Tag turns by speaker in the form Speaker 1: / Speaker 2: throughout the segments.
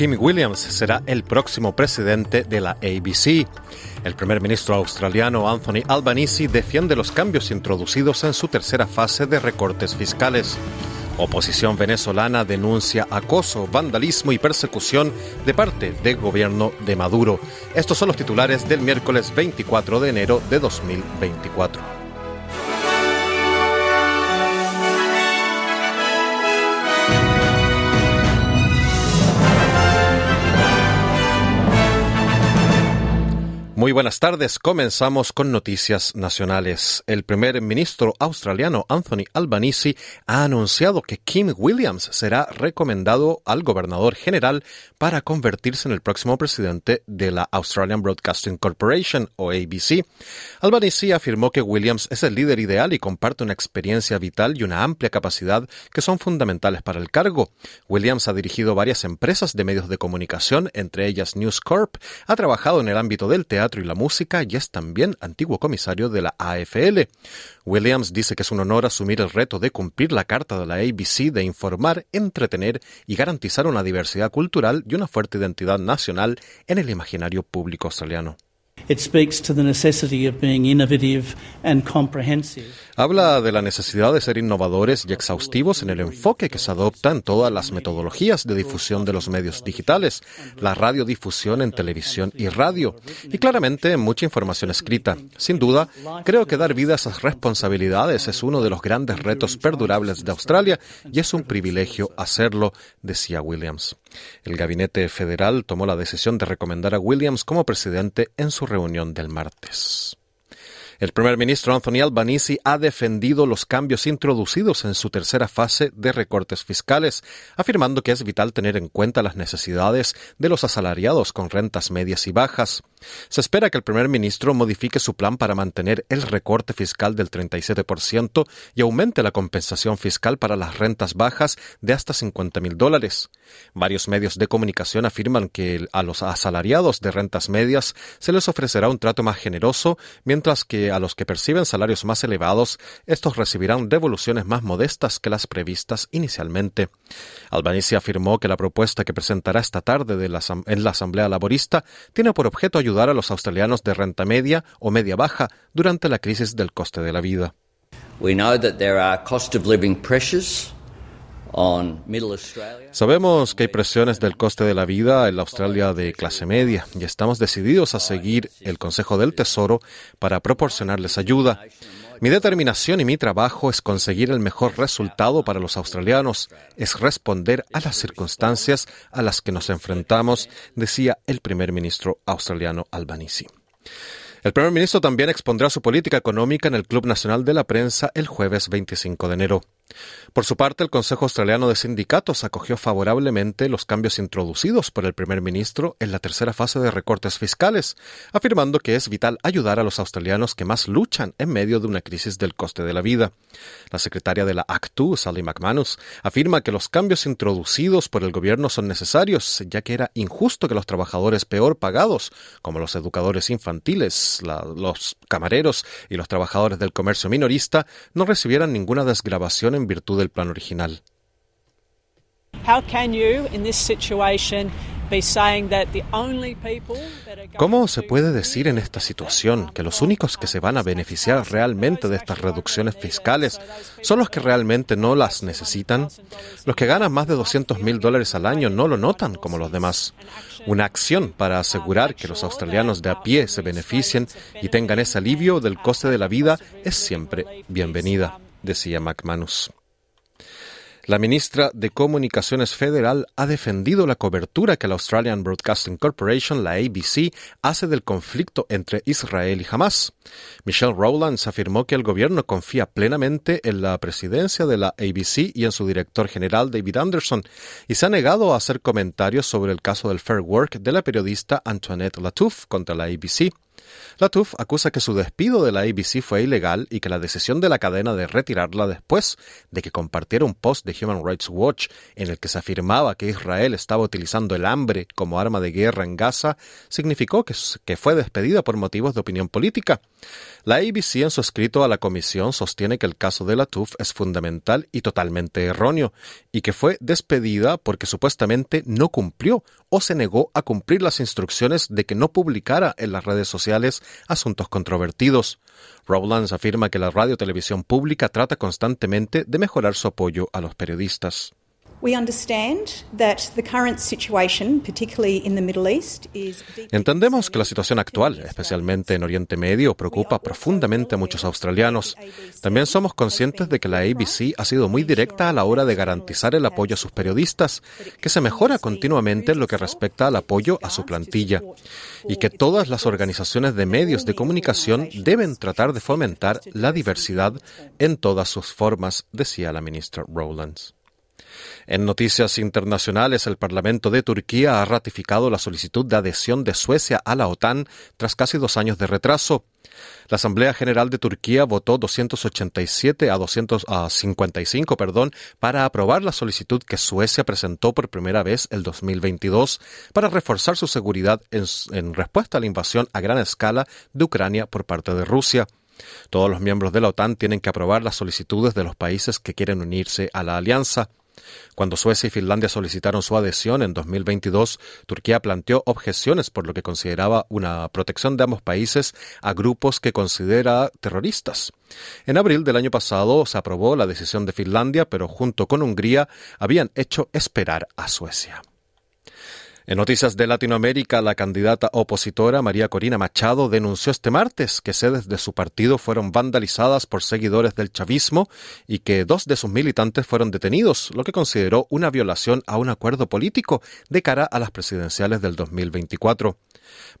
Speaker 1: Kim Williams será el próximo presidente de la ABC. El primer ministro australiano Anthony Albanese defiende los cambios introducidos en su tercera fase de recortes fiscales. Oposición venezolana denuncia acoso, vandalismo y persecución de parte del gobierno de Maduro. Estos son los titulares del miércoles 24 de enero de 2024. Muy buenas tardes. Comenzamos con noticias nacionales. El primer ministro australiano Anthony Albanese ha anunciado que Kim Williams será recomendado al gobernador general para convertirse en el próximo presidente de la Australian Broadcasting Corporation o ABC. Albanese afirmó que Williams es el líder ideal y comparte una experiencia vital y una amplia capacidad que son fundamentales para el cargo. Williams ha dirigido varias empresas de medios de comunicación, entre ellas News Corp, ha trabajado en el ámbito del teatro y la música y es también antiguo comisario de la AFL. Williams dice que es un honor asumir el reto de cumplir la carta de la ABC de informar, entretener y garantizar una diversidad cultural y una fuerte identidad nacional en el imaginario público australiano. Habla de la necesidad de ser innovadores y exhaustivos en el enfoque que se adopta en todas las metodologías de difusión de los medios digitales, la radiodifusión en televisión y radio, y claramente mucha información escrita. Sin duda, creo que dar vida a esas responsabilidades es uno de los grandes retos perdurables de Australia y es un privilegio hacerlo, decía Williams. El gabinete federal tomó la decisión de recomendar a Williams como presidente en su reunión del martes. El primer ministro Anthony Albanese ha defendido los cambios introducidos en su tercera fase de recortes fiscales, afirmando que es vital tener en cuenta las necesidades de los asalariados con rentas medias y bajas. Se espera que el primer ministro modifique su plan para mantener el recorte fiscal del 37% y aumente la compensación fiscal para las rentas bajas de hasta 50 mil dólares. Varios medios de comunicación afirman que a los asalariados de rentas medias se les ofrecerá un trato más generoso, mientras que a los que perciben salarios más elevados, estos recibirán devoluciones más modestas que las previstas inicialmente. Albanese afirmó que la propuesta que presentará esta tarde en la Asamblea Laborista tiene por objeto ayudar a los australianos de renta media o media baja durante la crisis del coste de la vida. Sabemos que hay presiones del coste de la vida en la Australia de clase media y estamos decididos a seguir el Consejo del Tesoro para proporcionarles ayuda. Mi determinación y mi trabajo es conseguir el mejor resultado para los australianos, es responder a las circunstancias a las que nos enfrentamos, decía el primer ministro australiano Albanese. El primer ministro también expondrá su política económica en el Club Nacional de la Prensa el jueves 25 de enero. Por su parte, el Consejo Australiano de Sindicatos acogió favorablemente los cambios introducidos por el primer ministro en la tercera fase de recortes fiscales, afirmando que es vital ayudar a los australianos que más luchan en medio de una crisis del coste de la vida. La secretaria de la ACTU, Sally McManus, afirma que los cambios introducidos por el gobierno son necesarios, ya que era injusto que los trabajadores peor pagados, como los educadores infantiles, los camareros y los trabajadores del comercio minorista, no recibieran ninguna desgrabación en virtud del plan original. ¿Cómo se puede decir en esta situación que los únicos que se van a beneficiar realmente de estas reducciones fiscales son los que realmente no las necesitan? Los que ganan más de 200 mil dólares al año no lo notan como los demás. Una acción para asegurar que los australianos de a pie se beneficien y tengan ese alivio del coste de la vida es siempre bienvenida, decía McManus. La ministra de Comunicaciones Federal ha defendido la cobertura que la Australian Broadcasting Corporation, la ABC, hace del conflicto entre Israel y Hamas. Michelle Rowlands afirmó que el gobierno confía plenamente en la presidencia de la ABC y en su director general David Anderson, y se ha negado a hacer comentarios sobre el caso del Fair Work de la periodista Antoinette Latouf contra la ABC. Latuf acusa que su despido de la ABC fue ilegal y que la decisión de la cadena de retirarla después de que compartiera un post de Human Rights Watch en el que se afirmaba que Israel estaba utilizando el hambre como arma de guerra en Gaza significó que, fue despedida por motivos de opinión política. La ABC en su escrito a la comisión sostiene que el caso de Latuf es fundamental y totalmente erróneo y que fue despedida porque supuestamente no cumplió o se negó a cumplir las instrucciones de que no publicara en las redes sociales asuntos controvertidos. Rowlands afirma que la radio televisión pública trata constantemente de mejorar su apoyo a los periodistas.
Speaker 2: Entendemos
Speaker 1: que la situación actual, especialmente en Oriente Medio, preocupa profundamente a muchos australianos. También somos conscientes de que la ABC ha sido muy directa a la hora de garantizar el apoyo a sus periodistas, que se mejora continuamente en lo que respecta al apoyo a su plantilla, y que todas las organizaciones de medios de comunicación deben tratar de fomentar la diversidad en todas sus formas, decía la ministra Rowlands. En noticias internacionales, el Parlamento de Turquía ha ratificado la solicitud de adhesión de Suecia a la OTAN tras casi dos años de retraso. La Asamblea General de Turquía votó 287 a 255 perdón, para aprobar la solicitud que Suecia presentó por primera vez el 2022 para reforzar su seguridad en, en respuesta a la invasión a gran escala de Ucrania por parte de Rusia. Todos los miembros de la OTAN tienen que aprobar las solicitudes de los países que quieren unirse a la alianza. Cuando Suecia y Finlandia solicitaron su adhesión en 2022, Turquía planteó objeciones por lo que consideraba una protección de ambos países a grupos que considera terroristas. En abril del año pasado se aprobó la decisión de Finlandia, pero junto con Hungría habían hecho esperar a Suecia. En noticias de Latinoamérica, la candidata opositora María Corina Machado denunció este martes que sedes de su partido fueron vandalizadas por seguidores del chavismo y que dos de sus militantes fueron detenidos, lo que consideró una violación a un acuerdo político de cara a las presidenciales del 2024.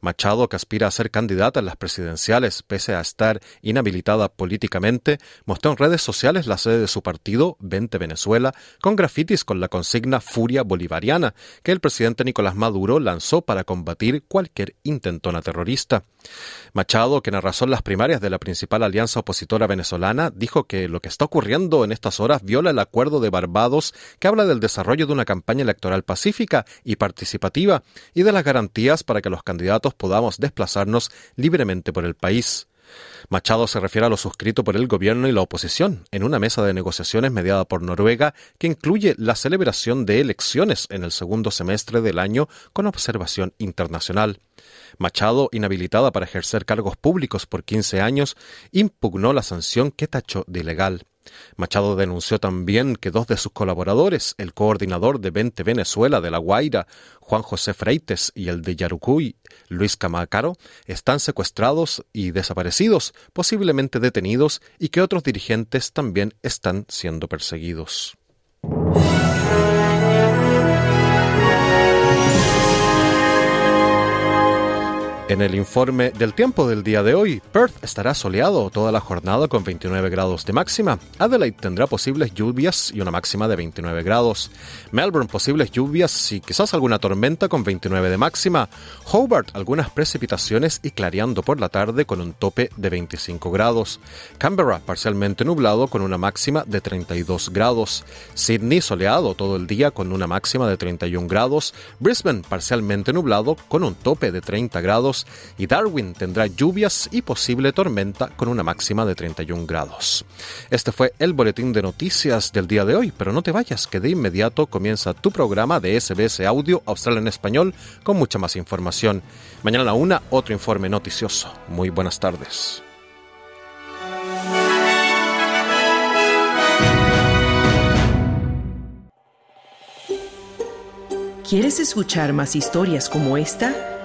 Speaker 1: Machado, que aspira a ser candidata en las presidenciales pese a estar inhabilitada políticamente, mostró en redes sociales la sede de su partido, 20 Venezuela, con grafitis con la consigna Furia Bolivariana, que el presidente Nicolás Maduro lanzó para combatir cualquier intentona terrorista. Machado, quien arrasó las primarias de la principal alianza opositora venezolana, dijo que lo que está ocurriendo en estas horas viola el acuerdo de Barbados que habla del desarrollo de una campaña electoral pacífica y participativa y de las garantías para que los candidatos podamos desplazarnos libremente por el país. Machado se refiere a lo suscrito por el gobierno y la oposición en una mesa de negociaciones mediada por Noruega que incluye la celebración de elecciones en el segundo semestre del año con observación internacional. Machado, inhabilitada para ejercer cargos públicos por 15 años, impugnó la sanción que tachó de ilegal. Machado denunció también que dos de sus colaboradores, el coordinador de 20 Venezuela de La Guaira, Juan José Freites, y el de Yarucuy, Luis Camacaro, están secuestrados y desaparecidos, posiblemente detenidos, y que otros dirigentes también están siendo perseguidos. En el informe del tiempo del día de hoy, Perth estará soleado toda la jornada con 29 grados de máxima. Adelaide tendrá posibles lluvias y una máxima de 29 grados. Melbourne posibles lluvias y quizás alguna tormenta con 29 de máxima. Hobart algunas precipitaciones y clareando por la tarde con un tope de 25 grados. Canberra parcialmente nublado con una máxima de 32 grados. Sydney soleado todo el día con una máxima de 31 grados. Brisbane parcialmente nublado con un tope de 30 y Darwin tendrá lluvias y posible tormenta con una máxima de 31 grados. Este fue el boletín de noticias del día de hoy, pero no te vayas, que de inmediato comienza tu programa de SBS Audio Australia en Español con mucha más información. Mañana a la una, otro informe noticioso. Muy buenas tardes.
Speaker 3: ¿Quieres escuchar más historias como esta?